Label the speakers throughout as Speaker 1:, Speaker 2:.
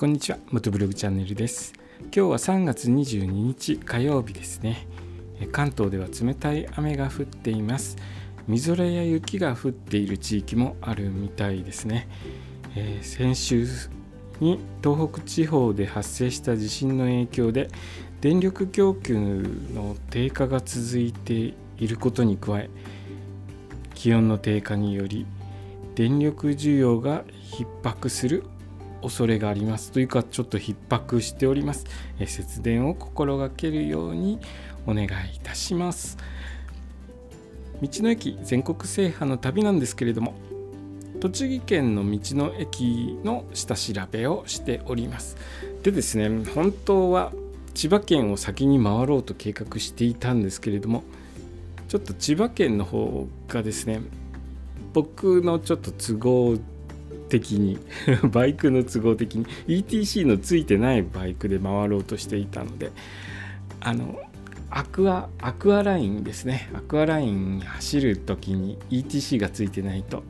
Speaker 1: こんにちは。元ブログチャンネルです。今日は3月22日火曜日ですね。関東では冷たい雨が降っています。みぞれや雪が降っている地域もあるみたいですね、えー、先週に東北地方で発生した地震の影響で電力供給の低下が続いていることに加え気温の低下により電力需要が逼迫する恐れがありますというかちょっと逼迫しております。節電を心がけるようにお願いいたします。道の駅全国制覇の旅なんですけれども栃木県の道の駅の下調べをしております。でですね本当は千葉県を先に回ろうと計画していたんですけれどもちょっと千葉県の方がですね僕のちょっと都合的に バイクの都合的に ETC のついてないバイクで回ろうとしていたのであのアクアアクアラインですね。アクアライン走る時に ETC がついてないと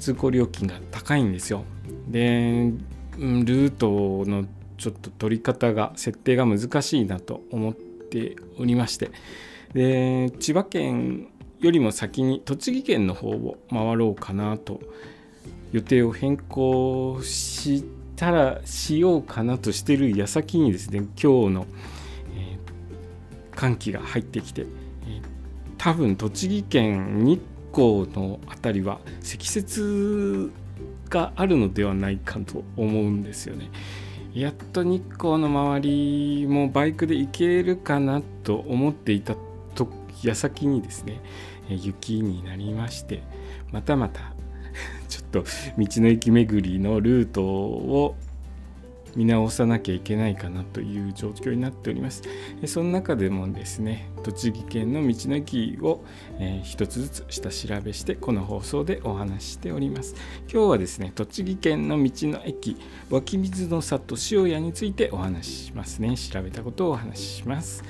Speaker 1: 通行料金が高いんですよ。でルートのちょっと取り方が設定が難しいなと思っておりまして。で千葉県よりも先に栃木県の方を回ろうかなと予定を変更したらしようかなとしてる矢先にですね今日の、えー、寒気が入ってきて、えー、多分栃木県日光の辺りは積雪があるのではないかと思うんですよね。やっと日光の周りもバイクで行けるかなと思っていたと矢先にですね雪になりましてまたまた ちょっと道の駅巡りのルートを見直さなきゃいけないかなという状況になっております。その中でもですね、栃木県の道の駅を、えー、一つずつ下調べしてこの放送でお話しております。今日はですね、栃木県の道の駅湧き水の里塩屋についてお話ししますね。調べたことをお話しします。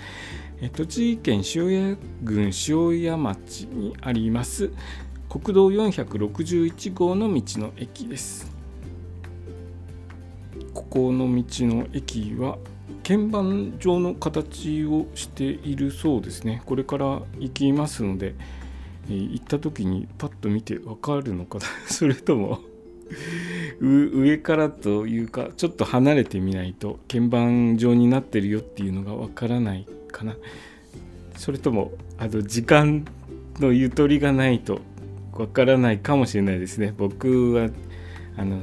Speaker 1: 栃木県塩谷郡塩谷町にあります国道461号の道の駅です。ここの道の駅は鍵盤状の形をしているそうですね。これから行きますので、えー、行った時にパッと見てわかるのかな。それとも上からというかちょっと離れてみないと鍵盤状になってるよっていうのがわからないかな。それともあの時間のゆとりがないとわからないかもしれないですね。僕はあの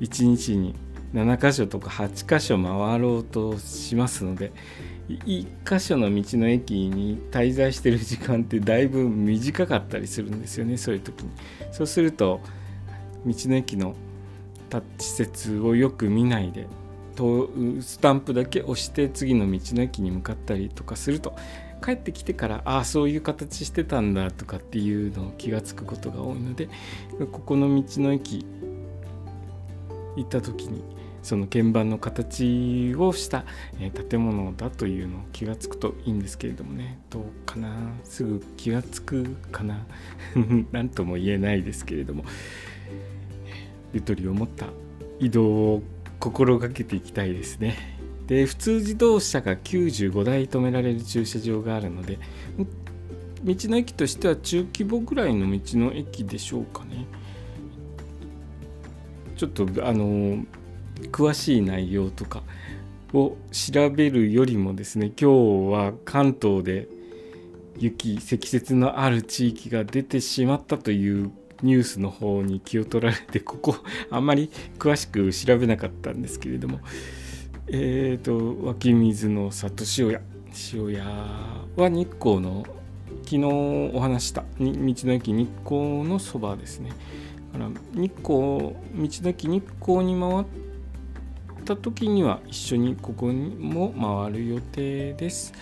Speaker 1: 1日に7箇所とか8箇所回ろうとしますので1箇所の道の駅に滞在してる時間ってだいぶ短かったりするんですよねそういう時に。そうすると道の駅のタッチ説をよく見ないでスタンプだけ押して次の道の駅に向かったりとかすると帰ってきてからああそういう形してたんだとかっていうのを気が付くことが多いのでここの道の駅行った時にその鍵盤の形をした建物だというのを気が付くといいんですけれどもね。どうかな？すぐ気が付くかな？何とも言えないですけれども。ゆとりを持った移動を心がけていきたいですね。で普通自動車が95台止められる駐車場があるので道の駅としては中規模ぐらいの道の駅でしょうかねちょっとあの詳しい内容とかを調べるよりもですね今日は関東で雪積雪のある地域が出てしまったというニュースの方に気を取られてここ あんまり詳しく調べなかったんですけれども。えっ、ー、と湧き水の里塩屋。塩屋は日光の昨日お話した道の駅日光のそばですね。だから日光道の駅日光に回った時には一緒にここにも回る予定です。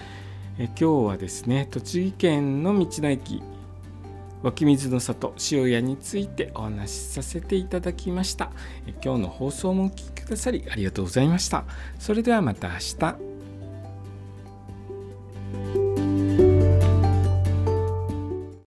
Speaker 1: え今日はですね栃木県の道の駅湧き水の里塩屋についてお話しさせていただきました。今日の放送もお聴きくださりありがとうございました。それではまた明日。